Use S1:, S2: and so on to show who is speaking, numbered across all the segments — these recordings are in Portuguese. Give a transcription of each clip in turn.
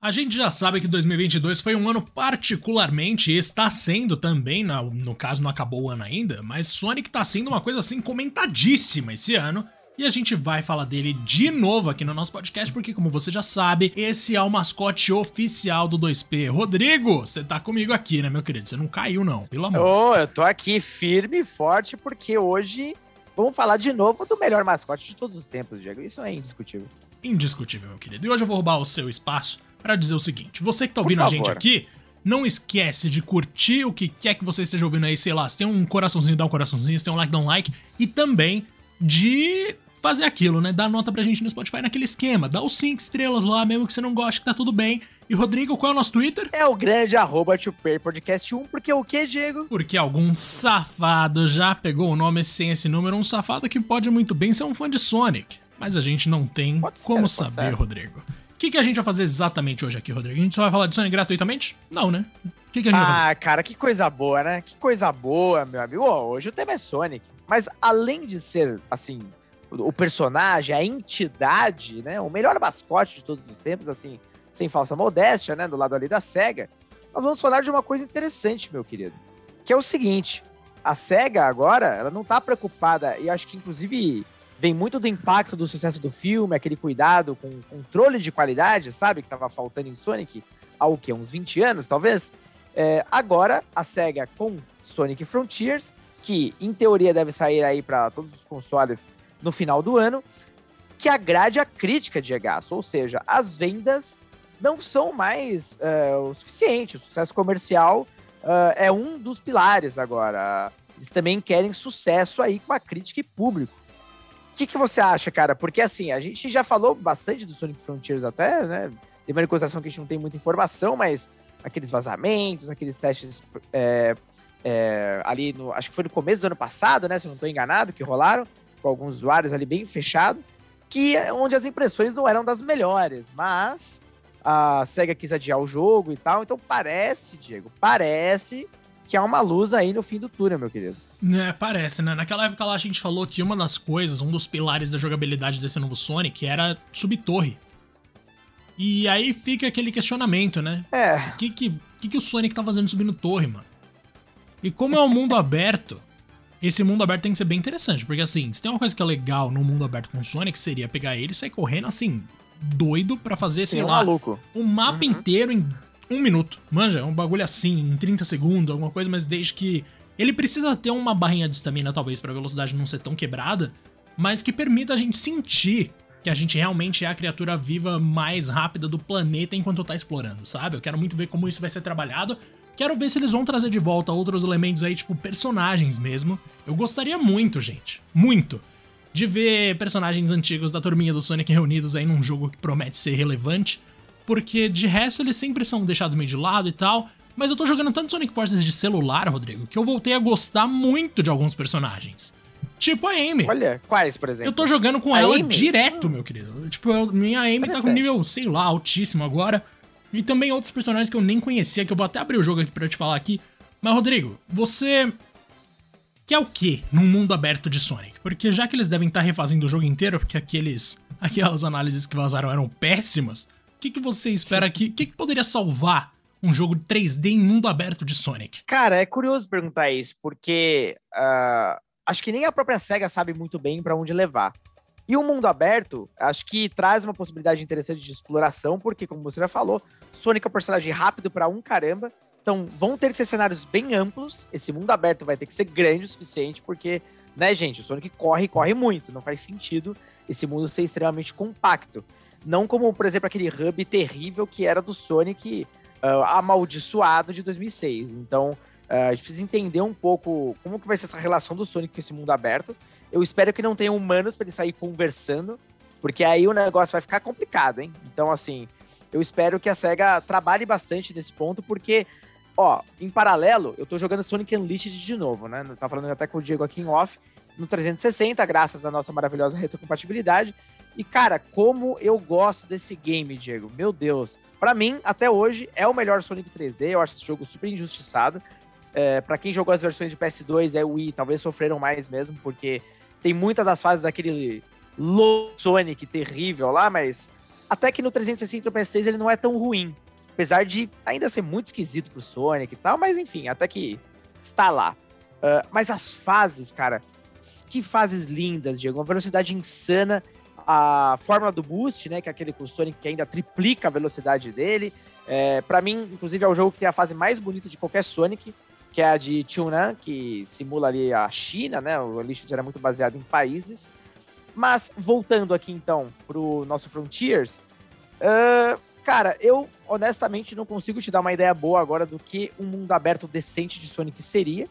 S1: A gente já sabe que 2022 foi um ano particularmente, e está sendo também, no, caso não acabou o ano ainda, mas Sonic tá sendo uma coisa assim comentadíssima esse ano. E a gente vai falar dele de novo aqui no nosso podcast, porque como você já sabe, esse é o mascote oficial do 2P. Rodrigo, você tá comigo aqui, né, meu querido? Você não caiu não, pelo amor.
S2: Ô, oh, eu tô aqui firme e forte, porque hoje vamos falar de novo do melhor mascote de todos os tempos, Diego. Isso é indiscutível.
S1: Indiscutível, meu querido. E hoje eu vou roubar o seu espaço para dizer o seguinte: você que tá ouvindo a gente aqui, não esquece de curtir o que quer que você esteja ouvindo aí, sei lá, se tem um coraçãozinho, dá um coraçãozinho, se tem um like, dá um like, e também de fazer aquilo, né? Dar nota pra gente no Spotify naquele esquema, dá os 5 estrelas lá, mesmo que você não goste, que tá tudo bem. E Rodrigo, qual é o nosso Twitter?
S2: É o grande arroba podcast 1, porque o que, Diego?
S1: Porque algum safado já pegou o nome sem esse número, um safado que pode muito bem ser um fã de Sonic. Mas a gente não tem pode como ser, saber, Rodrigo. O que, que a gente vai fazer exatamente hoje aqui, Rodrigo? A gente só vai falar de Sonic gratuitamente? Não, né? O
S2: que, que a gente ah, vai fazer? Ah, cara, que coisa boa, né? Que coisa boa, meu amigo. Oh, hoje o tema é Sonic. Mas além de ser, assim, o personagem, a entidade, né? O melhor mascote de todos os tempos, assim, sem falsa modéstia, né? Do lado ali da SEGA. Nós vamos falar de uma coisa interessante, meu querido. Que é o seguinte: a SEGA agora, ela não tá preocupada, e acho que inclusive vem muito do impacto do sucesso do filme, aquele cuidado com controle de qualidade, sabe? Que tava faltando em Sonic há o quê? Uns 20 anos, talvez? É, agora, a SEGA com Sonic Frontiers, que em teoria deve sair aí para todos os consoles no final do ano, que agrade a crítica de regaço, ou seja, as vendas não são mais uh, o suficiente, o sucesso comercial uh, é um dos pilares agora. Eles também querem sucesso aí com a crítica e público que, que você acha, cara? Porque assim, a gente já falou bastante do Sonic Frontiers até, né? Tem uma consideração que a gente não tem muita informação, mas aqueles vazamentos, aqueles testes é, é, ali no. Acho que foi no começo do ano passado, né? Se eu não estou enganado, que rolaram, com alguns usuários ali bem fechado, que é onde as impressões não eram das melhores, mas a SEGA quis adiar o jogo e tal. Então parece, Diego, parece que há uma luz aí no fim do túnel, meu querido.
S1: É, parece, né? Naquela época lá a gente falou que uma das coisas, um dos pilares da jogabilidade desse novo Sonic era subir torre. E aí fica aquele questionamento, né?
S2: É.
S1: O que que, que que o Sonic tá fazendo subindo torre, mano? E como é um mundo aberto, esse mundo aberto tem que ser bem interessante, porque assim, se tem uma coisa que é legal no mundo aberto com o Sonic, seria pegar ele e sair correndo assim, doido para fazer, sei Sim, lá,
S2: maluco.
S1: um mapa uhum. inteiro em um minuto. Manja, um bagulho assim, em 30 segundos, alguma coisa, mas desde que ele precisa ter uma barrinha de estamina, talvez, pra velocidade não ser tão quebrada, mas que permita a gente sentir que a gente realmente é a criatura viva mais rápida do planeta enquanto tá explorando, sabe? Eu quero muito ver como isso vai ser trabalhado. Quero ver se eles vão trazer de volta outros elementos aí, tipo personagens mesmo. Eu gostaria muito, gente, muito, de ver personagens antigos da turminha do Sonic reunidos aí num jogo que promete ser relevante, porque de resto eles sempre são deixados meio de lado e tal. Mas eu tô jogando tanto Sonic Forces de celular, Rodrigo, que eu voltei a gostar muito de alguns personagens. Tipo a Amy.
S2: Olha, quais, por exemplo?
S1: Eu tô jogando com a ela Amy? direto, meu querido. Tipo, eu, minha Amy tá com nível, sei lá, altíssimo agora. E também outros personagens que eu nem conhecia, que eu vou até abrir o jogo aqui pra te falar aqui. Mas, Rodrigo, você quer o que num mundo aberto de Sonic? Porque já que eles devem estar tá refazendo o jogo inteiro, porque aqueles, aquelas análises que vazaram eram péssimas, o que, que você espera que. O que, que poderia salvar um jogo 3D em mundo aberto de Sonic?
S2: Cara, é curioso perguntar isso, porque uh, acho que nem a própria SEGA sabe muito bem para onde levar. E o mundo aberto, acho que traz uma possibilidade interessante de exploração, porque, como você já falou, Sonic é um personagem rápido para um caramba. Então, vão ter que ser cenários bem amplos. Esse mundo aberto vai ter que ser grande o suficiente, porque, né, gente, o Sonic corre e corre muito. Não faz sentido esse mundo ser extremamente compacto. Não como, por exemplo, aquele hub terrível que era do Sonic uh, amaldiçoado de 2006. Então, uh, a gente precisa entender um pouco como que vai ser essa relação do Sonic com esse mundo aberto. Eu espero que não tenha humanos para ele sair conversando, porque aí o negócio vai ficar complicado, hein? Então, assim, eu espero que a SEGA trabalhe bastante nesse ponto, porque, ó, em paralelo, eu tô jogando Sonic Unleashed de novo, né? Tá falando até com o Diego aqui em off, no 360, graças à nossa maravilhosa retrocompatibilidade. E, cara, como eu gosto desse game, Diego. Meu Deus. para mim, até hoje, é o melhor Sonic 3D. Eu acho esse jogo super injustiçado. É, para quem jogou as versões de PS2 e Wii, talvez sofreram mais mesmo, porque tem muitas das fases daquele low Sonic terrível lá, mas Até que no 360 e PS3 ele não é tão ruim. Apesar de ainda ser muito esquisito pro Sonic e tal, mas enfim, até que está lá. Uh, mas as fases, cara, que fases lindas, Diego. Uma velocidade insana. A fórmula do boost, né? Que é aquele Sonic que ainda triplica a velocidade dele. É, para mim, inclusive, é o jogo que tem a fase mais bonita de qualquer Sonic, que é a de Chunan, que simula ali a China, né? O Elixir era muito baseado em países. Mas, voltando aqui então pro nosso Frontiers, uh, cara, eu honestamente não consigo te dar uma ideia boa agora do que um mundo aberto decente de Sonic seria.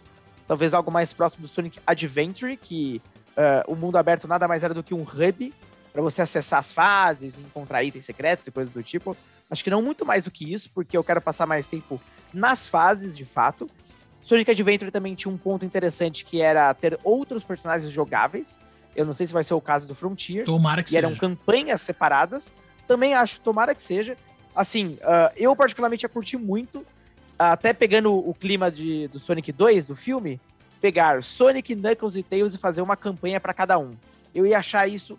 S2: Talvez algo mais próximo do Sonic Adventure, que uh, o mundo aberto nada mais era do que um hub para você acessar as fases, encontrar itens secretos e coisas do tipo. Acho que não muito mais do que isso, porque eu quero passar mais tempo nas fases, de fato. Sonic Adventure também tinha um ponto interessante que era ter outros personagens jogáveis. Eu não sei se vai ser o caso do Frontiers.
S1: Tomara que
S2: e seja. eram campanhas separadas. Também acho, tomara que seja. Assim, uh, eu particularmente a curti muito. Até pegando o clima de, do Sonic 2, do filme, pegar Sonic, Knuckles e Tails e fazer uma campanha para cada um. Eu ia achar isso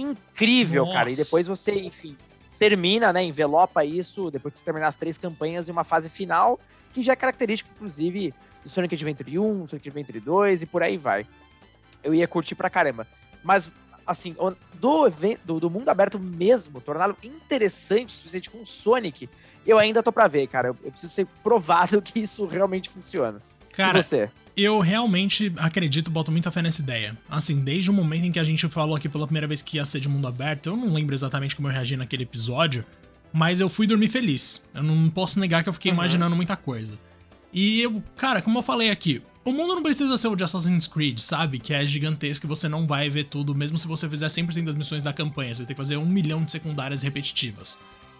S2: incrível, Nossa. cara. E depois você, enfim, termina, né, envelopa isso, depois que você terminar as três campanhas, em uma fase final, que já é característica, inclusive, do Sonic Adventure 1, Sonic Adventure 2 e por aí vai. Eu ia curtir pra caramba. Mas, assim, do, evento, do, do mundo aberto mesmo, torná-lo interessante o suficiente com Sonic, eu ainda tô pra ver, cara. Eu, eu preciso ser provado que isso realmente funciona.
S1: Cara, e você? Eu realmente acredito, boto muita fé nessa ideia. Assim, desde o momento em que a gente falou aqui pela primeira vez que ia ser de mundo aberto, eu não lembro exatamente como eu reagi naquele episódio, mas eu fui dormir feliz. Eu não posso negar que eu fiquei uhum. imaginando muita coisa. E eu, cara, como eu falei aqui, o mundo não precisa ser o de Assassin's Creed, sabe? Que é gigantesco e você não vai ver tudo, mesmo se você fizer 100% das missões da campanha. Você vai ter que fazer um milhão de secundárias repetitivas.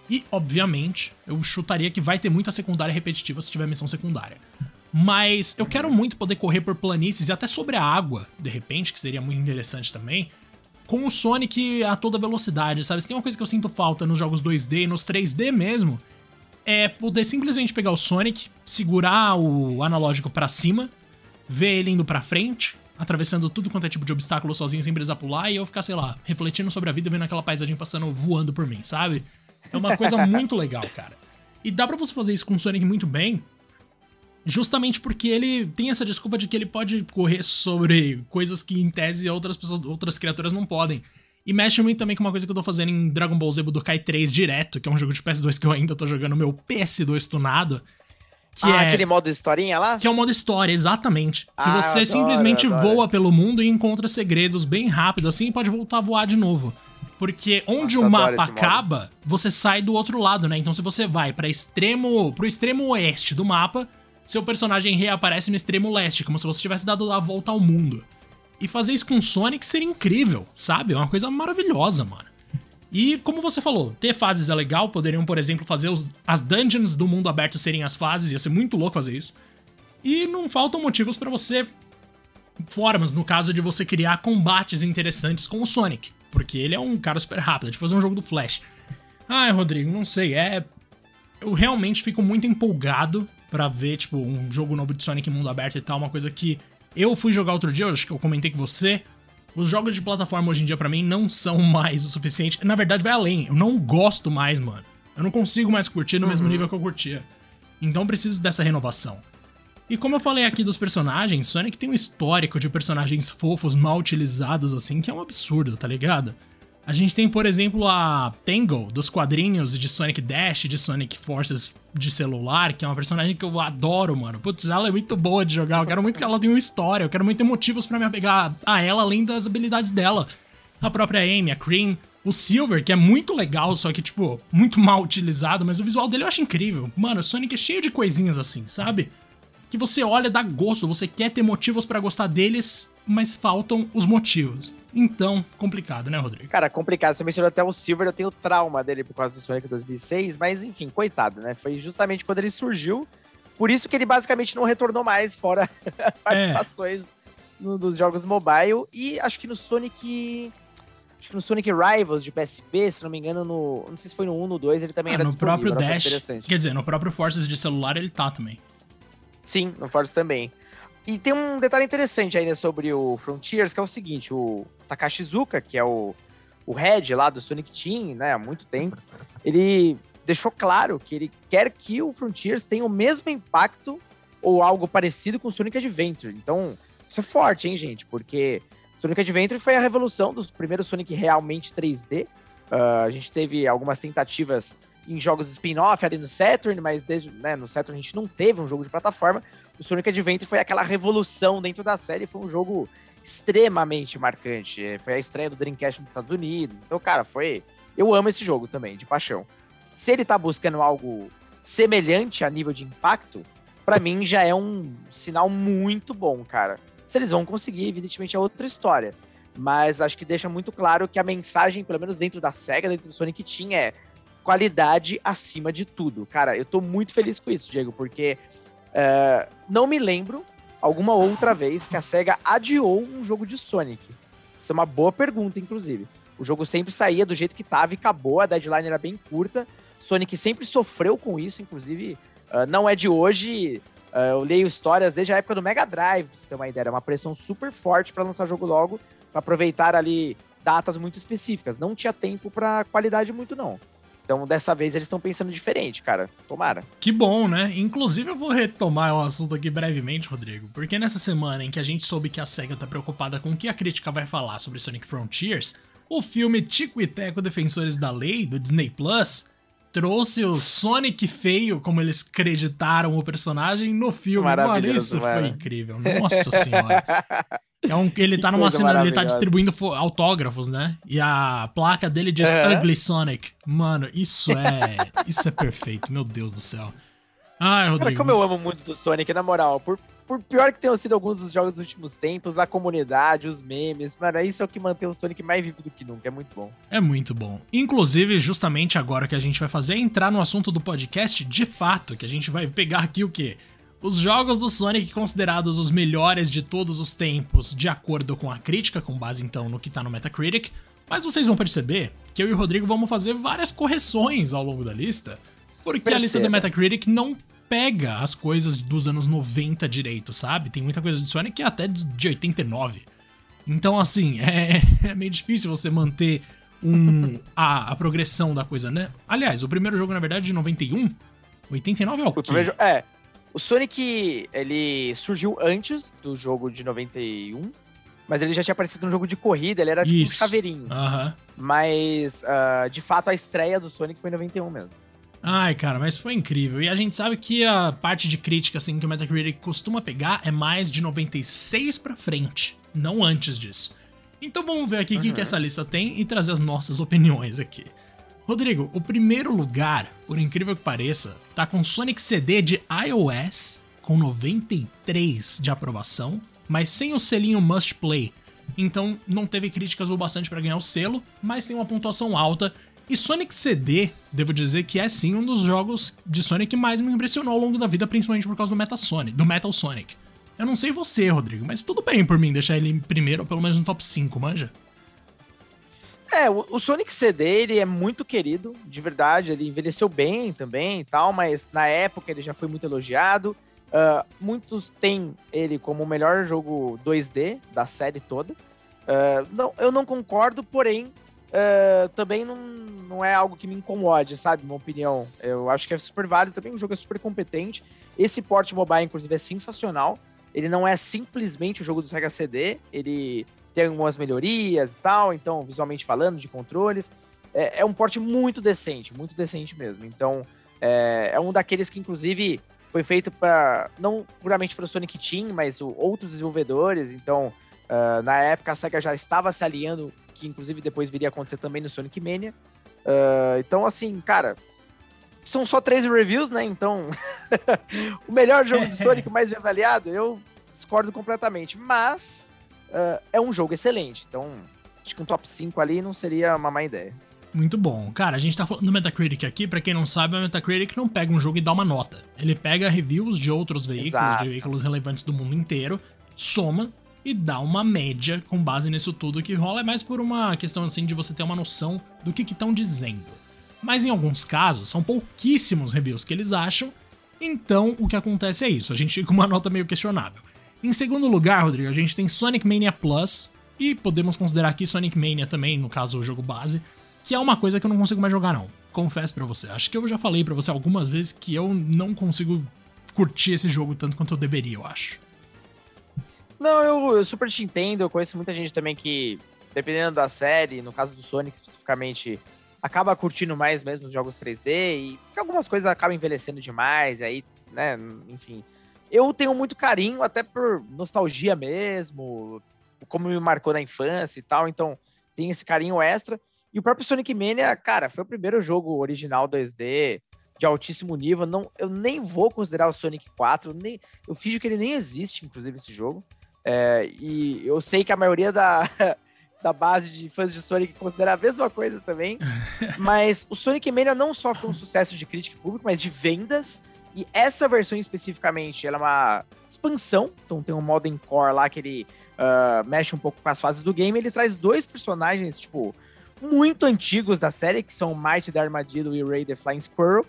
S1: E, obviamente, eu chutaria que vai ter muita secundária repetitiva se tiver missão secundária. Mas eu quero muito poder correr por planícies e até sobre a água, de repente, que seria muito interessante também. Com o Sonic a toda velocidade, sabe? Se tem uma coisa que eu sinto falta nos jogos 2D e nos 3D mesmo, é poder simplesmente pegar o Sonic, segurar o analógico para cima, ver ele indo para frente, atravessando tudo quanto é tipo de obstáculo sozinho sem precisar pular, e eu ficar, sei lá, refletindo sobre a vida, vendo aquela paisagem passando voando por mim, sabe? É uma coisa muito legal, cara. E dá pra você fazer isso com o Sonic muito bem, Justamente porque ele tem essa desculpa de que ele pode correr sobre coisas que, em tese, outras pessoas, outras criaturas não podem. E mexe muito também com uma coisa que eu tô fazendo em Dragon Ball Z Budokai 3 direto, que é um jogo de PS2 que eu ainda tô jogando meu PS2 tunado.
S2: Que ah, é, aquele modo historinha lá?
S1: Que é o modo história, exatamente. Ah, que você adoro, simplesmente voa pelo mundo e encontra segredos bem rápido, assim, e pode voltar a voar de novo. Porque onde Nossa, o mapa acaba, você sai do outro lado, né? Então se você vai para extremo, pro extremo oeste do mapa, seu personagem reaparece no extremo leste, como se você tivesse dado a volta ao mundo. E fazer isso com Sonic seria incrível, sabe? É uma coisa maravilhosa, mano. E como você falou, ter fases é legal, poderiam, por exemplo, fazer os, as dungeons do mundo aberto serem as fases, ia ser muito louco fazer isso. E não faltam motivos para você. Formas, no caso de você criar combates interessantes com o Sonic. Porque ele é um cara super rápido, é tipo fazer um jogo do Flash. Ai, Rodrigo, não sei, é. Eu realmente fico muito empolgado para ver, tipo, um jogo novo de Sonic mundo aberto e tal, uma coisa que eu fui jogar outro dia, acho que eu comentei com você. Os jogos de plataforma hoje em dia para mim não são mais o suficiente. Na verdade, vai além. Eu não gosto mais, mano. Eu não consigo mais curtir no uhum. mesmo nível que eu curtia. Então preciso dessa renovação. E como eu falei aqui dos personagens, Sonic tem um histórico de personagens fofos mal utilizados assim, que é um absurdo, tá ligado? A gente tem, por exemplo, a Tangle dos quadrinhos de Sonic Dash, de Sonic Forces de celular, que é uma personagem que eu adoro, mano. Putz, ela é muito boa de jogar. Eu quero muito que ela tenha uma história. Eu quero muito ter motivos para me apegar a ela, além das habilidades dela. A própria Amy, a Cream, o Silver, que é muito legal, só que, tipo, muito mal utilizado, mas o visual dele eu acho incrível. Mano, o Sonic é cheio de coisinhas assim, sabe? Que você olha, dá gosto, você quer ter motivos para gostar deles, mas faltam os motivos. Então, complicado, né, Rodrigo?
S2: Cara, complicado. Você mencionou até o Silver, eu tenho trauma dele por causa do Sonic 2006, mas enfim, coitado, né? Foi justamente quando ele surgiu. Por isso que ele basicamente não retornou mais, fora participações é. no, nos jogos mobile. E acho que no Sonic. Acho que no Sonic Rivals de PSP, se não me engano, no. Não sei se foi no 1 ou no 2, ele também ah, era
S1: no próprio Dash. Quer dizer, no próprio Forces de celular ele tá também.
S2: Sim, no Forces também. E tem um detalhe interessante ainda sobre o Frontiers, que é o seguinte, o Takashi Zuka, que é o, o Red lá do Sonic Team, né, há muito tempo, ele deixou claro que ele quer que o Frontiers tenha o mesmo impacto ou algo parecido com o Sonic Adventure. Então, isso é forte, hein, gente? Porque Sonic Adventure foi a revolução dos primeiros Sonic realmente 3D. Uh, ah, a gente teve algumas tentativas em jogos spin-off ali no Saturn, mas desde, né, no Saturn a gente não teve um jogo de plataforma. O Sonic Adventure foi aquela revolução dentro da série, foi um jogo extremamente marcante. Foi a estreia do Dreamcast nos Estados Unidos. Então, cara, foi. Eu amo esse jogo também, de paixão. Se ele tá buscando algo semelhante a nível de impacto, para mim já é um sinal muito bom, cara. Se eles vão conseguir, evidentemente é outra história. Mas acho que deixa muito claro que a mensagem, pelo menos dentro da SEGA, dentro do Sonic Team, é qualidade acima de tudo. Cara, eu tô muito feliz com isso, Diego, porque uh, não me lembro alguma outra vez que a SEGA adiou um jogo de Sonic. Isso é uma boa pergunta, inclusive. O jogo sempre saía do jeito que tava e acabou, a deadline era bem curta. Sonic sempre sofreu com isso, inclusive. Uh, não é de hoje. Uh, eu leio histórias desde a época do Mega Drive, pra você ter uma ideia. Era uma pressão super forte para lançar jogo logo, para aproveitar ali datas muito específicas. Não tinha tempo para qualidade muito, não. Então, dessa vez, eles estão pensando diferente, cara. Tomara.
S1: Que bom, né? Inclusive, eu vou retomar o assunto aqui brevemente, Rodrigo, porque nessa semana em que a gente soube que a SEGA tá preocupada com o que a crítica vai falar sobre Sonic Frontiers, o filme Tico e Teco Defensores da Lei, do Disney Plus, trouxe o Sonic feio, como eles creditaram o personagem, no filme. Mano, isso mano. foi incrível. Nossa senhora. É um, ele tá numa cena, ele tá distribuindo autógrafos, né? E a placa dele diz uhum. Ugly Sonic. Mano, isso é. isso é perfeito, meu Deus do céu.
S2: Ai, Rodrigo. Cara, como eu amo muito do Sonic, na moral. Por, por pior que tenham sido alguns dos jogos dos últimos tempos, a comunidade, os memes, mano, isso é o que mantém o Sonic mais vivo do que nunca. É muito bom.
S1: É muito bom. Inclusive, justamente agora que a gente vai fazer é entrar no assunto do podcast de fato, que a gente vai pegar aqui o quê? Os jogos do Sonic considerados os melhores de todos os tempos, de acordo com a crítica, com base então no que tá no Metacritic, mas vocês vão perceber que eu e o Rodrigo vamos fazer várias correções ao longo da lista, porque Perceba. a lista do Metacritic não pega as coisas dos anos 90 direito, sabe? Tem muita coisa de Sonic que é até de 89. Então, assim, é, é meio difícil você manter um, a, a, progressão da coisa, né? Aliás, o primeiro jogo, na verdade, de 91. 89 é o, quê?
S2: É, o Sonic, ele surgiu antes do jogo de 91, mas ele já tinha aparecido no jogo de corrida, ele era tipo Isso. um chaveirinho.
S1: Uhum.
S2: Mas, uh, de fato, a estreia do Sonic foi em 91 mesmo.
S1: Ai, cara, mas foi incrível. E a gente sabe que a parte de crítica, assim, que o Metacritic costuma pegar é mais de 96 pra frente, não antes disso. Então vamos ver aqui o uhum. que, que essa lista tem e trazer as nossas opiniões aqui. Rodrigo, o primeiro lugar, por incrível que pareça, tá com Sonic CD de iOS, com 93 de aprovação, mas sem o selinho Must Play. Então não teve críticas o bastante para ganhar o selo, mas tem uma pontuação alta. E Sonic CD, devo dizer que é sim um dos jogos de Sonic que mais me impressionou ao longo da vida, principalmente por causa do Metal Sonic, do Metal Sonic. Eu não sei você, Rodrigo, mas tudo bem por mim deixar ele em primeiro ou pelo menos no top 5, manja?
S2: É, o, o, Sonic CD, ele é muito querido, de verdade, ele envelheceu bem também e tal, mas na época ele já foi muito elogiado. Uh, muitos têm ele como o melhor jogo 2D da série toda. Uh, não, eu não concordo, porém, uh, também não, não é algo que me incomode, sabe? Minha opinião. Eu acho que é super válido também, o jogo é super competente. Esse port mobile, inclusive, é sensacional. Ele não é simplesmente o jogo do Sega CD, ele tem algumas melhorias e tal, então, visualmente falando, de controles. É, é um porte muito decente, muito decente mesmo. Então, é, é um daqueles que, inclusive, foi feito para não puramente para o Sonic Team, mas o, outros desenvolvedores. Então, uh, na época, a SEGA já estava se alinhando, que inclusive depois viria a acontecer também no Sonic Mania. Uh, então, assim, cara, são só três reviews, né? Então, o melhor jogo de Sonic mais bem avaliado, eu discordo completamente. Mas uh, é um jogo excelente. Então, acho que um top 5 ali não seria uma má ideia.
S1: Muito bom. Cara, a gente tá falando do Metacritic aqui, para quem não sabe, o Metacritic não pega um jogo e dá uma nota. Ele pega reviews de outros veículos, Exato. de veículos relevantes do mundo inteiro, soma e dá uma média com base nisso tudo que rola. É mais por uma questão assim de você ter uma noção do que estão dizendo. Mas em alguns casos, são pouquíssimos reviews que eles acham, então o que acontece é isso, a gente fica com uma nota meio questionável. Em segundo lugar, Rodrigo, a gente tem Sonic Mania Plus, E podemos considerar aqui Sonic Mania também, no caso o jogo base, que é uma coisa que eu não consigo mais jogar não. Confesso para você. Acho que eu já falei para você algumas vezes que eu não consigo curtir esse jogo tanto quanto eu deveria, eu acho.
S2: Não, eu, eu super te entendo. Eu conheço muita gente também que, dependendo da série, no caso do Sonic especificamente, acaba curtindo mais mesmo os jogos 3D e algumas coisas acabam envelhecendo demais, aí, né, enfim. Eu tenho muito carinho, até por nostalgia mesmo, como me marcou na infância e tal, então tem esse carinho extra. E o próprio Sonic Mania, cara, foi o primeiro jogo original 2D de altíssimo nível. Não, eu nem vou considerar o Sonic 4, nem, eu finjo que ele nem existe, inclusive, esse jogo. É, e eu sei que a maioria da, da base de fãs de Sonic considera a mesma coisa também. mas o Sonic Mania não só foi um sucesso de crítica e público, mas de vendas. E essa versão especificamente, ela é uma expansão. Então tem um modo em core lá que ele uh, mexe um pouco com as fases do game. Ele traz dois personagens, tipo, muito antigos da série, que são Might the Armadillo e Ray the Flying Squirrel.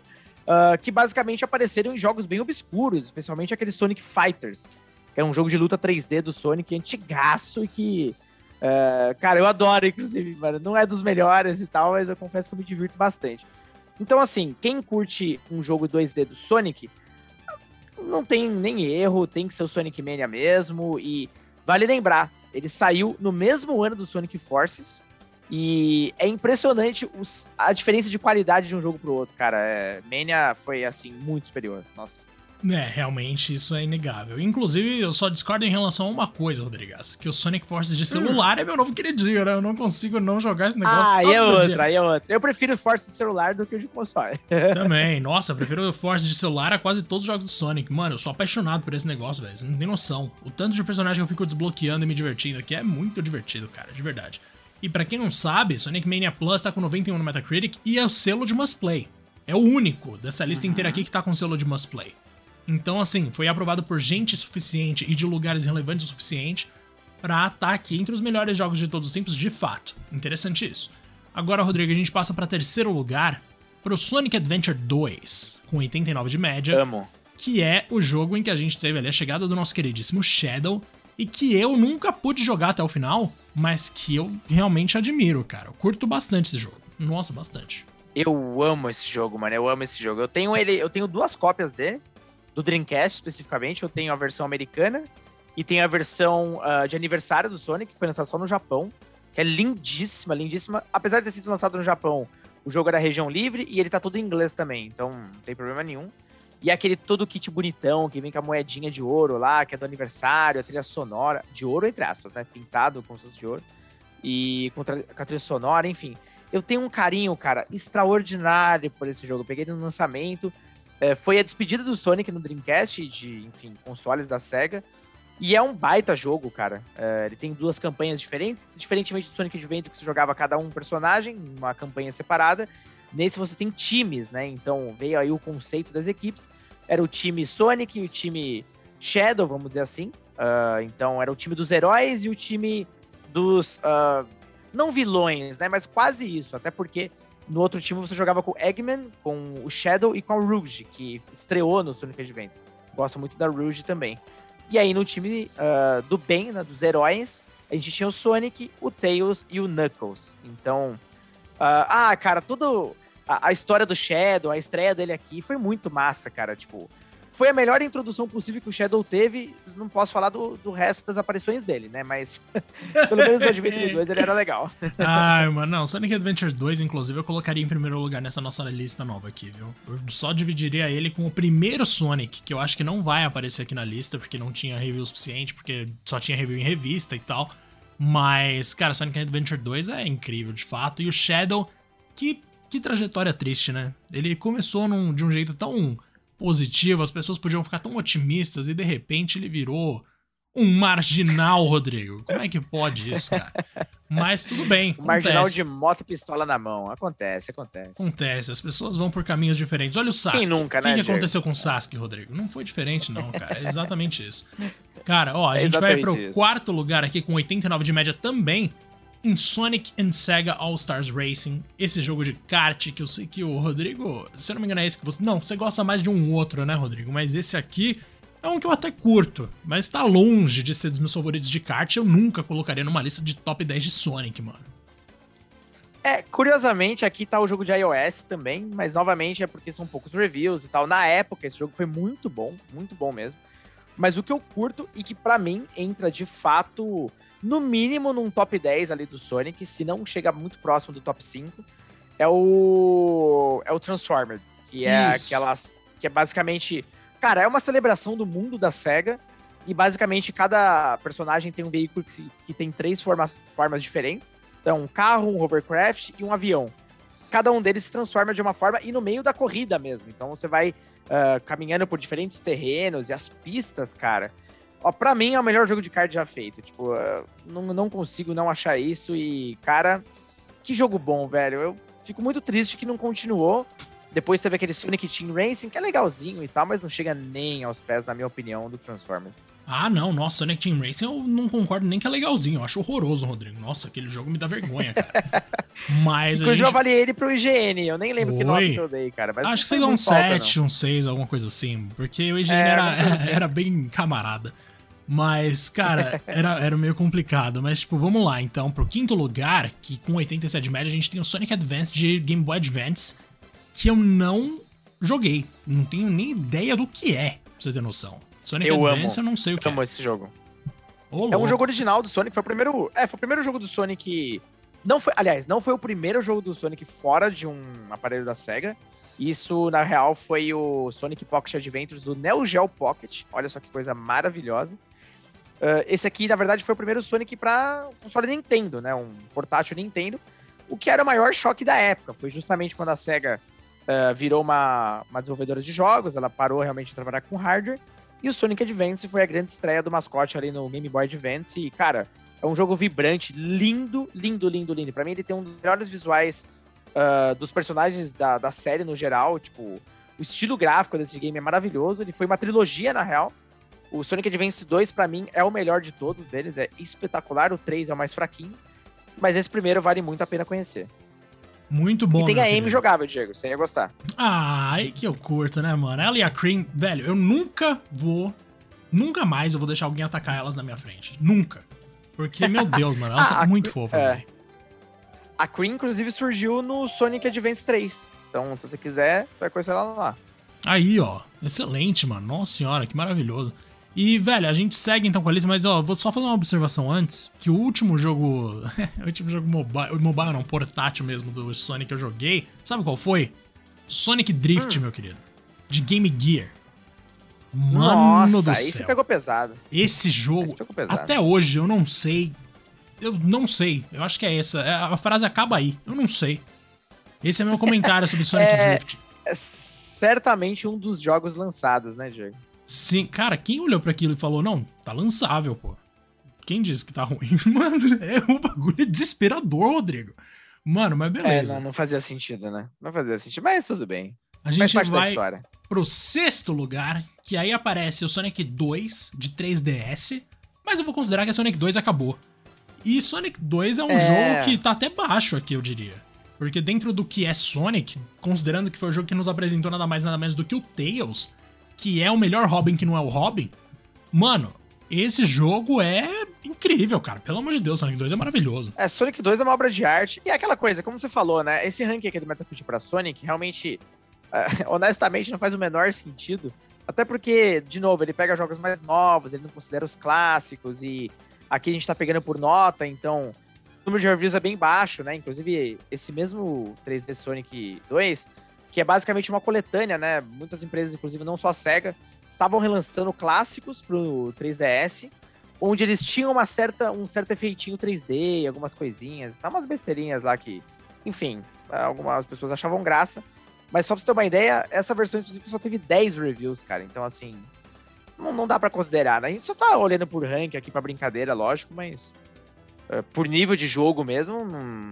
S2: Uh, que basicamente apareceram em jogos bem obscuros, especialmente aqueles Sonic Fighters, que é um jogo de luta 3D do Sonic antigaço e que Uh, cara, eu adoro, inclusive, mano. Não é dos melhores e tal, mas eu confesso que eu me divirto bastante. Então, assim, quem curte um jogo 2D do Sonic, não tem nem erro, tem que ser o Sonic Mania mesmo. E vale lembrar, ele saiu no mesmo ano do Sonic Forces. E é impressionante os, a diferença de qualidade de um jogo pro outro, cara. É, Mania foi, assim, muito superior. Nossa.
S1: É, realmente isso é inegável. Inclusive, eu só discordo em relação a uma coisa, Rodrigues, que o Sonic Forces de celular hum. é meu novo queridinho, né? Eu não consigo não jogar esse negócio.
S2: Ah, aí é outra, aí é outra. Eu prefiro o Force de celular do que o de console.
S1: Também, nossa, eu prefiro o Force de celular a quase todos os jogos do Sonic. Mano, eu sou apaixonado por esse negócio, velho. Você não tem noção. O tanto de personagem que eu fico desbloqueando e me divertindo aqui é muito divertido, cara, de verdade. E para quem não sabe, Sonic Mania Plus tá com 91 no Metacritic e é o selo de Must Play. É o único dessa lista uhum. inteira aqui que tá com selo de Must Play. Então, assim, foi aprovado por gente suficiente e de lugares relevantes o suficiente para estar tá aqui entre os melhores jogos de todos os tempos, de fato. Interessante isso. Agora, Rodrigo, a gente passa para terceiro lugar, pro Sonic Adventure 2, com 89 de média.
S2: Amo.
S1: Que é o jogo em que a gente teve ali a chegada do nosso queridíssimo Shadow, e que eu nunca pude jogar até o final, mas que eu realmente admiro, cara. Eu curto bastante esse jogo. Nossa, bastante.
S2: Eu amo esse jogo, mano. Eu amo esse jogo. Eu tenho ele, eu tenho duas cópias dele do Dreamcast especificamente, eu tenho a versão americana e tenho a versão uh, de aniversário do Sonic, que foi lançada só no Japão, que é lindíssima, lindíssima. Apesar de ter sido lançado no Japão, o jogo era região livre e ele tá todo em inglês também, então não tem problema nenhum. E é aquele todo kit bonitão, que vem com a moedinha de ouro lá, que é do aniversário, a trilha sonora, de ouro entre aspas, né? Pintado como se de ouro. E com, com a trilha sonora, enfim. Eu tenho um carinho, cara, extraordinário por esse jogo. Eu peguei ele no lançamento, é, foi a despedida do Sonic no Dreamcast, de, enfim, consoles da SEGA. E é um baita jogo, cara. É, ele tem duas campanhas diferentes, diferentemente do Sonic Adventure, que você jogava cada um personagem, uma campanha separada. Nesse você tem times, né? Então veio aí o conceito das equipes. Era o time Sonic e o time Shadow, vamos dizer assim. Uh, então era o time dos heróis e o time dos. Uh, não vilões, né? Mas quase isso. Até porque no outro time você jogava com o Eggman, com o Shadow e com o Rouge, que estreou no Sonic Adventure. Gosto muito da Rouge também. E aí no time uh, do bem, né, dos heróis, a gente tinha o Sonic, o Tails e o Knuckles. Então, uh, ah, cara, tudo a, a, história do Shadow, a estreia dele aqui foi muito massa, cara. Tipo, foi a melhor introdução possível que o Shadow teve. Não posso falar do, do resto das aparições dele, né? Mas pelo menos no Adventure 2 ele era legal.
S1: Ai, mano, não. Sonic Adventure 2, inclusive, eu colocaria em primeiro lugar nessa nossa lista nova aqui, viu? Eu só dividiria ele com o primeiro Sonic, que eu acho que não vai aparecer aqui na lista, porque não tinha review suficiente, porque só tinha review em revista e tal. Mas, cara, Sonic Adventure 2 é incrível, de fato. E o Shadow, que, que trajetória triste, né? Ele começou num, de um jeito tão positivo, as pessoas podiam ficar tão otimistas e de repente ele virou um marginal, Rodrigo. Como é que pode isso, cara? Mas tudo bem.
S2: Marginal de moto e pistola na mão. Acontece, acontece.
S1: Acontece. As pessoas vão por caminhos diferentes. Olha o Sasuke.
S2: Quem nunca, né?
S1: O que, que aconteceu com o Sasuke, Rodrigo? Não foi diferente, não, cara. É exatamente isso. Cara, ó, a é gente vai pro isso. quarto lugar aqui com 89 de média também em Sonic and Sega All-Stars Racing, esse jogo de kart que eu sei que o Rodrigo, se eu não me engano é esse que você... Não, você gosta mais de um outro, né, Rodrigo? Mas esse aqui é um que eu até curto, mas tá longe de ser dos meus favoritos de kart. Eu nunca colocaria numa lista de top 10 de Sonic, mano.
S2: É, curiosamente, aqui tá o jogo de iOS também, mas novamente é porque são poucos reviews e tal. Na época, esse jogo foi muito bom, muito bom mesmo. Mas o que eu curto e que para mim entra de fato, no mínimo, num top 10 ali do Sonic, se não chega muito próximo do top 5, é o. É o Transformed, que é Isso. aquelas. Que é basicamente. Cara, é uma celebração do mundo da SEGA. E basicamente cada personagem tem um veículo que, que tem três formas, formas diferentes. Então, um carro, um hovercraft e um avião. Cada um deles se transforma de uma forma e no meio da corrida mesmo. Então você vai uh, caminhando por diferentes terrenos e as pistas, cara. Ó, pra mim é o melhor jogo de kart já feito. Tipo, uh, não, não consigo não achar isso. E, cara, que jogo bom, velho. Eu fico muito triste que não continuou. Depois teve aquele Sonic Team Racing, que é legalzinho e tal, mas não chega nem aos pés, na minha opinião, do Transformers.
S1: Ah, não, nossa, Sonic Team Racing eu não concordo nem que é legalzinho. Eu acho horroroso, Rodrigo. Nossa, aquele jogo me dá vergonha, cara. Mas.
S2: Inclusive, gente... eu avaliei ele pro IGN. Eu nem lembro Oi? que nome que eu dei, cara.
S1: Acho que você deu um 7, um 6, alguma coisa assim. Porque o IGN é, era, assim. era bem camarada. Mas, cara, era, era meio complicado. Mas, tipo, vamos lá, então, pro quinto lugar, que com 87 de média, a gente tem o Sonic Advance de Game Boy Advance, que eu não joguei. Não tenho nem ideia do que é, pra você ter noção. Sonic
S2: eu
S1: Advance,
S2: amo.
S1: eu não sei o que
S2: eu amo esse jogo. é um jogo original do Sonic, foi o primeiro. É, foi o primeiro jogo do Sonic. Não foi, aliás, não foi o primeiro jogo do Sonic fora de um aparelho da SEGA. Isso, na real, foi o Sonic Pocket Adventures do Neo Geo Pocket. Olha só que coisa maravilhosa. Uh, esse aqui, na verdade, foi o primeiro Sonic para console Nintendo, né? Um portátil Nintendo. O que era o maior choque da época. Foi justamente quando a SEGA uh, virou uma, uma desenvolvedora de jogos, ela parou realmente de trabalhar com hardware e o Sonic Advance foi a grande estreia do mascote ali no Game Boy Advance. E, cara, é um jogo vibrante, lindo, lindo, lindo, lindo. Pra mim, ele tem um dos melhores visuais uh, dos personagens da, da série no geral. Tipo, o estilo gráfico desse game é maravilhoso. Ele foi uma trilogia, na real. O Sonic Advance 2, para mim, é o melhor de todos deles. É espetacular. O 3 é o mais fraquinho. Mas esse primeiro vale muito a pena conhecer.
S1: Muito bom.
S2: E tem a Amy jogável, Diego. Você ia gostar.
S1: Ah, aí que eu curto, né, mano? Ela e a Cream, velho, eu nunca vou. Nunca mais eu vou deixar alguém atacar elas na minha frente. Nunca. Porque, meu Deus, mano, elas ah, são muito fofas, é.
S2: A Cream, inclusive, surgiu no Sonic Advance 3. Então, se você quiser, você vai conhecer ela lá.
S1: Aí, ó. Excelente, mano. Nossa senhora, que maravilhoso. E, velho, a gente segue então com a lista, mas ó, vou só fazer uma observação antes, que o último jogo, o último jogo mobile, mobile não, portátil mesmo do Sonic que eu joguei, sabe qual foi? Sonic Drift, hum. meu querido, de Game Gear.
S2: Mano Nossa, do céu. Esse pegou pesado.
S1: Esse jogo, pesado. até hoje eu não sei, eu não sei, eu acho que é essa, é, a frase acaba aí, eu não sei. Esse é meu comentário sobre Sonic é, Drift.
S2: É certamente um dos jogos lançados, né, Diego?
S1: Sim, cara, quem olhou para aquilo e falou, não, tá lançável, pô. Quem disse que tá ruim? Mano, é um bagulho desesperador, Rodrigo. Mano, mas beleza.
S2: É, não, não fazia sentido, né? Não fazia sentido, mas tudo bem.
S1: A gente vai pro sexto lugar, que aí aparece o Sonic 2 de 3DS, mas eu vou considerar que a Sonic 2 acabou. E Sonic 2 é um é... jogo que tá até baixo aqui, eu diria. Porque dentro do que é Sonic, considerando que foi o jogo que nos apresentou nada mais nada menos do que o Tails, que é o melhor Robin que não é o Robin, mano, esse jogo é incrível, cara. Pelo amor de Deus, Sonic 2 é maravilhoso.
S2: É, Sonic 2 é uma obra de arte. E é aquela coisa, como você falou, né? Esse ranking aqui do Metacritic pra Sonic realmente, uh, honestamente, não faz o menor sentido. Até porque, de novo, ele pega jogos mais novos, ele não considera os clássicos. E aqui a gente tá pegando por nota, então o número de reviews é bem baixo, né? Inclusive, esse mesmo 3D Sonic 2 que é basicamente uma coletânea, né? Muitas empresas, inclusive não só a SEGA, estavam relançando clássicos pro 3DS, onde eles tinham uma certa, um certo efeitinho 3D, algumas coisinhas, tá umas besteirinhas lá que, enfim, algumas pessoas achavam graça. Mas só pra você ter uma ideia, essa versão específica só teve 10 reviews, cara. Então, assim, não, não dá para considerar, né? A gente só tá olhando por rank aqui pra brincadeira, lógico, mas uh, por nível de jogo mesmo, não,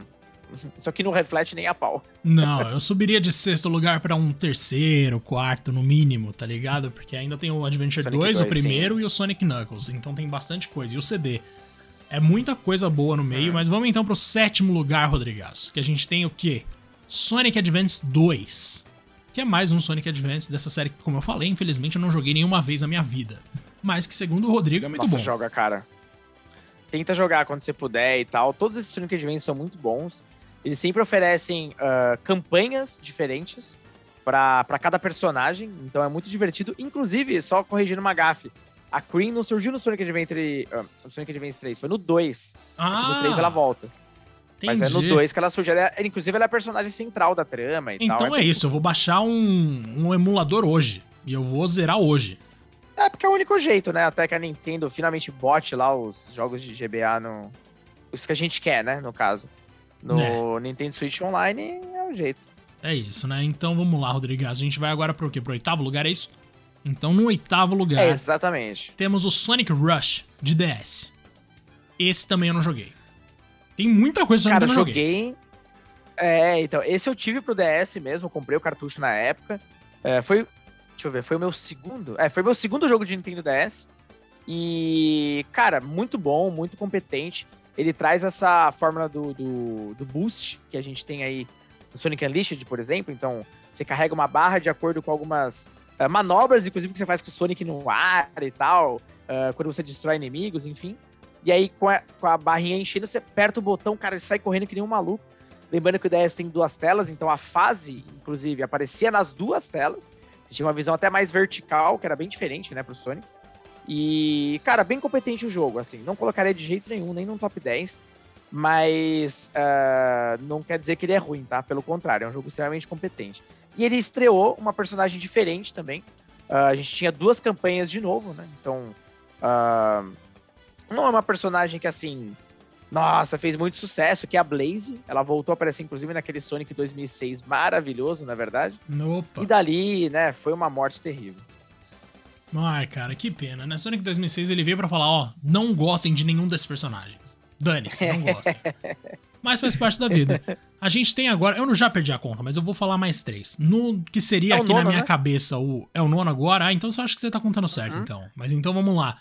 S2: isso aqui não reflete nem a pau.
S1: Não, eu subiria de sexto lugar para um terceiro, quarto, no mínimo, tá ligado? Porque ainda tem o Adventure Sonic 2, 2, o primeiro, sim. e o Sonic Knuckles. Então tem bastante coisa. E o CD. É muita coisa boa no meio, hum. mas vamos então pro sétimo lugar, Rodrigaço. Que a gente tem o quê? Sonic Advance 2. que é mais um Sonic Advance dessa série que, como eu falei, infelizmente eu não joguei nenhuma vez na minha vida. Mas que, segundo o Rodrigo, é muito
S2: Nossa,
S1: bom.
S2: joga, cara. Tenta jogar quando você puder e tal. Todos esses Sonic Advance são muito bons. Eles sempre oferecem uh, campanhas diferentes para cada personagem, então é muito divertido. Inclusive, só corrigindo uma gafe, a Cream não surgiu no Sonic Adventure, uh, no Sonic Advance 3, foi no 2.
S1: Ah,
S2: No 3 ela volta. Mas é no
S1: entendi.
S2: 2 que ela surge. Ela é- inclusive, ela é a personagem central da trama e tal.
S1: Então é
S2: bem-
S1: isso, eu vou baixar um, um emulador hoje. E eu vou zerar hoje.
S2: É, porque é o único jeito, né? Até que a Nintendo finalmente bote lá os jogos de GBA no. Os que a gente quer, né? No caso. No Nintendo Switch Online é o jeito.
S1: É isso, né? Então vamos lá, Rodrigo. A gente vai agora pro quê? Pro oitavo lugar, é isso? Então no oitavo lugar
S2: É, exatamente.
S1: temos o Sonic Rush de DS. Esse também eu não joguei. Tem muita coisa que eu não joguei.
S2: joguei. É, então, esse eu tive pro DS mesmo, comprei o cartucho na época. É, foi. Deixa eu ver, foi o meu segundo. É, foi meu segundo jogo de Nintendo DS. E, cara, muito bom, muito competente. Ele traz essa fórmula do, do, do boost que a gente tem aí no Sonic Unleashed, por exemplo. Então, você carrega uma barra de acordo com algumas é, manobras, inclusive, que você faz com o Sonic no ar e tal. é, quando você destrói inimigos, enfim. E aí, com a, com a barrinha enchendo, você aperta o botão, cara, ele sai correndo que nem um maluco. Lembrando que o DS tem duas telas, então a fase, inclusive, aparecia nas duas telas. Você tinha uma visão até mais vertical, que era bem diferente, né, pro Sonic. E, cara, bem competente o jogo, assim. Não colocaria de jeito nenhum, nem no top 10. Mas ah, não quer dizer que ele é ruim, tá? Pelo contrário, é um jogo extremamente competente. E ele estreou uma personagem diferente também. Ah, a gente tinha duas campanhas de novo, né? Então, ah, não é uma personagem que, assim, nossa, fez muito sucesso, que é a Blaze. Ela voltou a aparecer, inclusive, naquele Sonic 2006 maravilhoso, na verdade.
S1: Opa.
S2: E dali, né, foi uma morte terrível.
S1: Ai, cara, que pena, né? Sonic 2006 ele veio pra falar, ó, não gostem de nenhum desses personagens. Dane-se, não gostem. mas faz parte da vida. A gente tem agora, eu não já perdi a conta, mas eu vou falar mais três. No que seria
S2: É
S1: aqui na
S2: nono,
S1: minha
S2: né?
S1: cabeça o é o nono agora, ah, então eu acho que você tá contando certo,
S2: Uhum.
S1: então. Mas então vamos lá.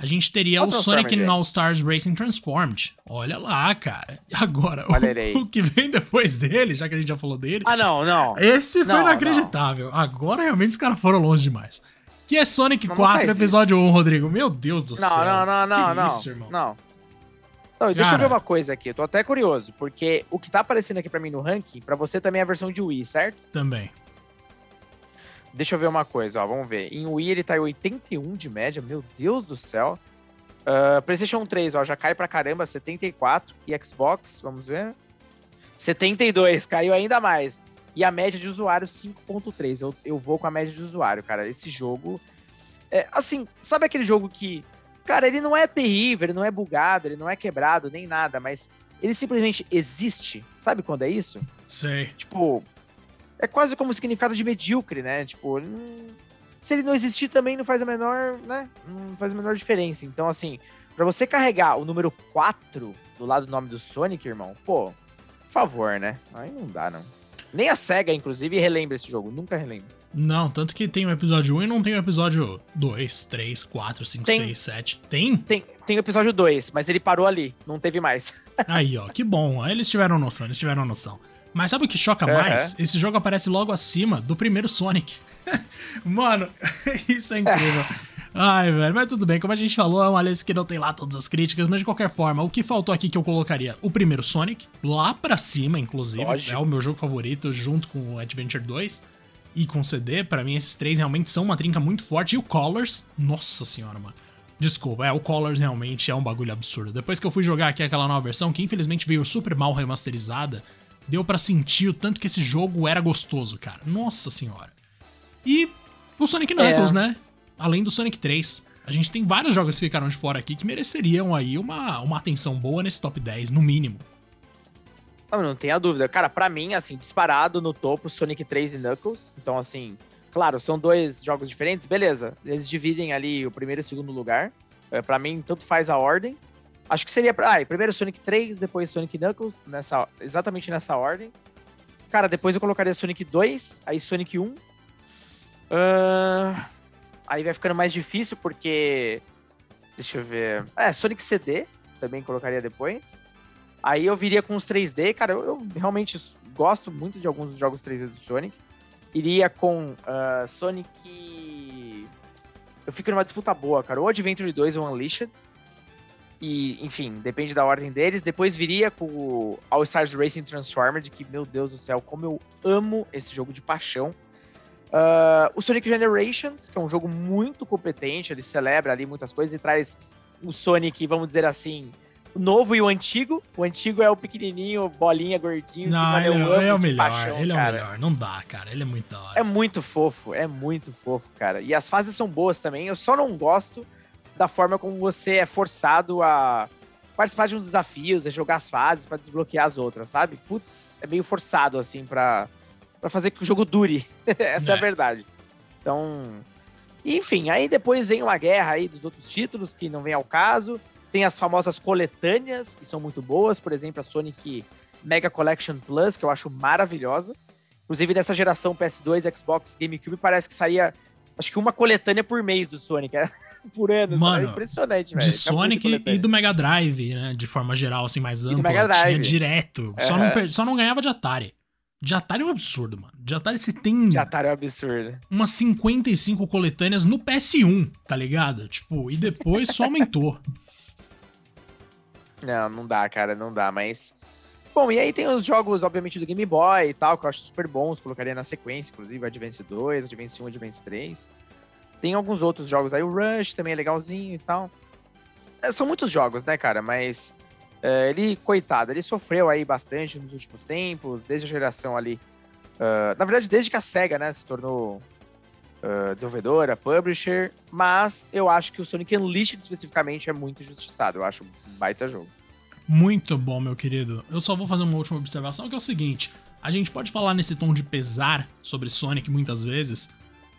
S1: A gente teria o Sonic All Stars Racing Transformed. Olha lá, cara. Agora, o- o, que vem depois dele, já que a gente já falou dele,
S2: Ah, não, não.
S1: esse foi
S2: Não,
S1: inacreditável. Agora realmente os caras foram longe demais. Que é Sonic
S2: Não, não
S1: 4,
S2: faz
S1: episódio 1, Rodrigo. Meu Deus do
S2: Não,
S1: céu.
S2: não, não, não,
S1: que
S2: não.
S1: Isso, irmão.
S2: Não. Não, deixa eu ver uma coisa aqui. Eu tô até curioso, porque o que tá aparecendo aqui pra mim no ranking, pra você também é a versão de Wii, certo?
S1: Também.
S2: Deixa eu ver uma coisa, ó. Vamos ver. Em Wii ele tá em 81 de média, meu Deus do céu. Ah, PlayStation 3, ó, já cai pra caramba, 74. E Xbox, vamos ver. 72, caiu ainda mais. E a média de usuários 5.3. Eu, eu vou com a média de usuário, cara. Esse jogo. É, assim, sabe aquele jogo que. Cara, ele não é terrível, ele não é bugado, ele não é quebrado, nem nada, mas ele simplesmente existe. Sabe quando é isso?
S1: Sei.
S2: Tipo, é quase como o significado de medíocre, né? Tipo, se ele não existir também não faz a menor, né? Não faz a menor diferença. Então, assim, pra você carregar o número 4 do lado do nome do Sonic, irmão, pô, por favor, né? Aí não dá, não. Nem a SEGA, inclusive, relembra esse jogo. Nunca relembra.
S1: Não, tanto que tem o episódio 1 e não tem o episódio 2, 3, 4, 5,
S2: Tem.
S1: 6, 7. Tem?
S2: Tem, tem o episódio 2, mas ele parou ali. Não teve mais.
S1: Aí, ó, que bom. Eles tiveram noção, eles tiveram noção. Mas sabe o que choca mais? Esse jogo aparece logo acima do primeiro Sonic. Mano, isso é incrível. Ai, velho, mas tudo bem. Como a gente falou, é uma lista que não tem lá todas as críticas, mas de qualquer forma, o que faltou aqui que eu colocaria? O primeiro Sonic, lá pra cima, inclusive.
S2: Lógico.
S1: É o meu jogo favorito, junto com o Adventure 2 e com o CD. Pra mim, esses três realmente são uma trinca muito forte. E o Colors, nossa senhora, mano. Desculpa, é, o Colors realmente é um bagulho absurdo. Depois que eu fui jogar aqui aquela nova versão, que infelizmente veio super mal remasterizada, deu pra sentir o tanto que esse jogo era gostoso, cara. Nossa senhora. E o Sonic Knuckles,
S2: É.
S1: né? Além do Sonic 3. A gente tem vários jogos que ficaram de fora aqui que mereceriam aí uma, uma atenção boa nesse top 10, no mínimo.
S2: Não, não tenha dúvida. Cara, pra mim, assim, disparado no topo, Sonic 3 e Knuckles. Então, assim, claro, são dois jogos diferentes, beleza. Eles dividem ali o primeiro e o segundo lugar. É, pra mim, tanto faz a ordem. Acho que seria. Ah, primeiro Sonic 3, depois Sonic Knuckles, nessa, exatamente nessa ordem. Cara, depois eu colocaria Sonic 2, aí Sonic 1. Ah, aí vai ficando mais difícil porque. Deixa eu ver. É, Sonic CD também colocaria depois. Aí eu viria com os 3D, cara, eu, eu realmente gosto muito de alguns dos jogos 3D do Sonic. iria com uh, Sonic. Eu fico numa disputa boa, cara. Ou Adventure 2 ou Unleashed. E, enfim, depende da ordem deles. Depois viria com o All Stars Racing Transformed, que, meu Deus do céu, como eu amo esse jogo de paixão. Uh, o Sonic Generations, que é um jogo muito competente, ele celebra ali muitas coisas e traz o Sonic, vamos dizer assim, o novo e o antigo. O antigo é o pequenininho, bolinha, gordinho.
S1: Não, que, ele é, é o melhor, paixão, ele cara. é o melhor. Não dá, cara, ele é muito da hora.
S2: É muito fofo, é muito fofo, cara. E as fases são boas também, eu só não gosto da forma como você é forçado a participar de uns desafios, a jogar as fases para desbloquear as outras, sabe? Putz, é meio forçado, assim, pra, pra fazer que o jogo dure. Essa é. é a verdade. Então, enfim, aí depois vem uma guerra aí dos outros títulos que não vem ao caso. Tem as famosas coletâneas, que são muito boas, por exemplo, a Sonic Mega Collection Plus, que eu acho maravilhosa. Inclusive, dessa geração PS2, Xbox, GameCube, parece que saía, acho que uma coletânea por mês do Sonic. Era por ano.
S1: Mano, é impressionante, velho. De Sonic e do Mega Drive, né? De forma geral, assim, mais ampla. Do
S2: Mega Drive.
S1: Tinha direto. Uhum. Só, não, só não ganhava de Atari. De Atari é um absurdo, mano. De Atari você tem.
S2: De Atari é um absurdo.
S1: Umas 55 coletâneas no PS1, tá ligado? Tipo, e depois só aumentou.
S2: Não, não dá, cara, não dá, mas. Bom, e aí tem os jogos, obviamente, do Game Boy e tal, que eu acho super bons, colocaria na sequência, inclusive Advance 2, Advance 1, Advance 3. Tem alguns outros jogos aí, o Rush também é legalzinho e tal. É, são muitos jogos, né, cara? Mas é, ele, coitado, ele sofreu aí bastante nos últimos tempos, desde a geração ali. Uh, na verdade, desde que a SEGA, né, se tornou uh, desenvolvedora, publisher. Mas eu acho que o Sonic Unleashed especificamente é muito injustiçado. Eu acho um baita jogo.
S1: Muito bom, meu querido. Eu só vou fazer uma última observação, que é o seguinte. A gente pode falar nesse tom de pesar sobre Sonic muitas vezes,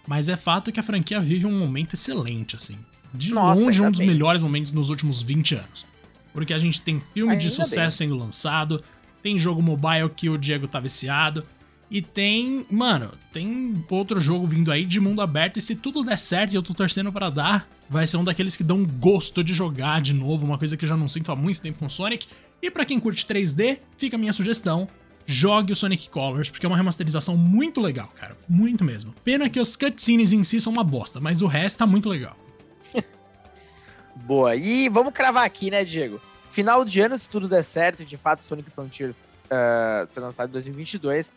S1: mas é fato que a franquia vive um momento excelente, assim. De Nossa, longe, um dos bem. melhores momentos nos últimos 20 anos. Porque a gente tem filme ainda de sucesso bem. sendo lançado, tem jogo mobile que o Diego tá viciado, e tem, mano, tem outro jogo vindo aí de mundo aberto. E se tudo der certo e eu tô torcendo para dar, vai ser um daqueles que dão gosto de jogar de novo. Uma coisa que eu já não sinto há muito tempo com Sonic. E para quem curte 3D, fica a minha sugestão: jogue o Sonic Colors, porque é uma remasterização muito legal, cara. Muito mesmo. Pena que os cutscenes em si são uma bosta, mas o resto tá muito legal.
S2: Boa. E vamos cravar aqui, né, Diego? Final de ano, se tudo der certo, de fato, Sonic Frontiers uh, ser lançado em 2022,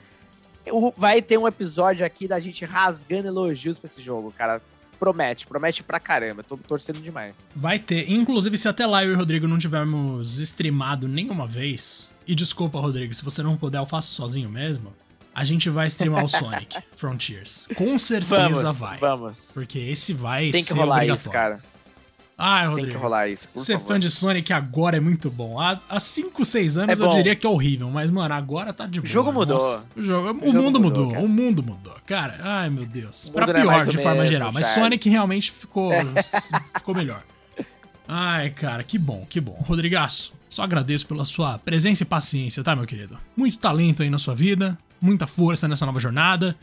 S2: vai ter um episódio aqui da gente rasgando elogios pra esse jogo, cara. Promete, promete pra caramba. Tô torcendo demais.
S1: Vai ter. Inclusive, se até lá eu e o Rodrigo não tivermos streamado nenhuma vez, e desculpa, Rodrigo, se você não puder, eu faço sozinho mesmo. A gente vai streamar o Sonic Frontiers. Com certeza
S2: vamos,
S1: vai.
S2: Vamos.
S1: Porque esse vai
S2: Tem que rolar isso, cara.
S1: Ah, Rodrigo.
S2: Tem que rolar isso, por
S1: Ser
S2: favor.
S1: fã de Sonic agora é muito bom. Há 5, 6 anos é eu diria que é horrível, mas, mano, agora tá de boa.
S2: O jogo mudou. Nossa,
S1: o, jogo, o, o mundo mudou, mudou o mundo mudou. Cara, ai meu Deus. Pra é pior, é de forma mesmo, geral. Mas Sonic realmente ficou, é. ficou melhor. Ai, cara, que bom, que bom. Rodrigaço, só agradeço pela sua presença e paciência, tá, meu querido? Muito talento aí na sua vida, muita força nessa nova jornada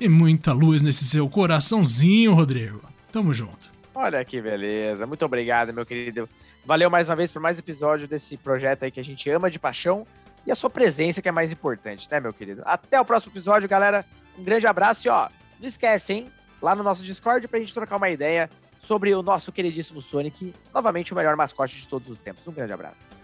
S1: e muita luz nesse seu coraçãozinho, Rodrigo. Tamo junto.
S2: Olha que beleza. Muito obrigado, meu querido. Valeu mais uma vez por mais episódio desse projeto aí que a gente ama de paixão e a sua presença que é mais importante, né, meu querido? Até o próximo episódio, galera. Um grande abraço e ó, não esquece, hein? Lá no nosso Discord pra gente trocar uma ideia sobre o nosso queridíssimo Sonic, novamente o melhor mascote de todos os tempos. Um grande abraço.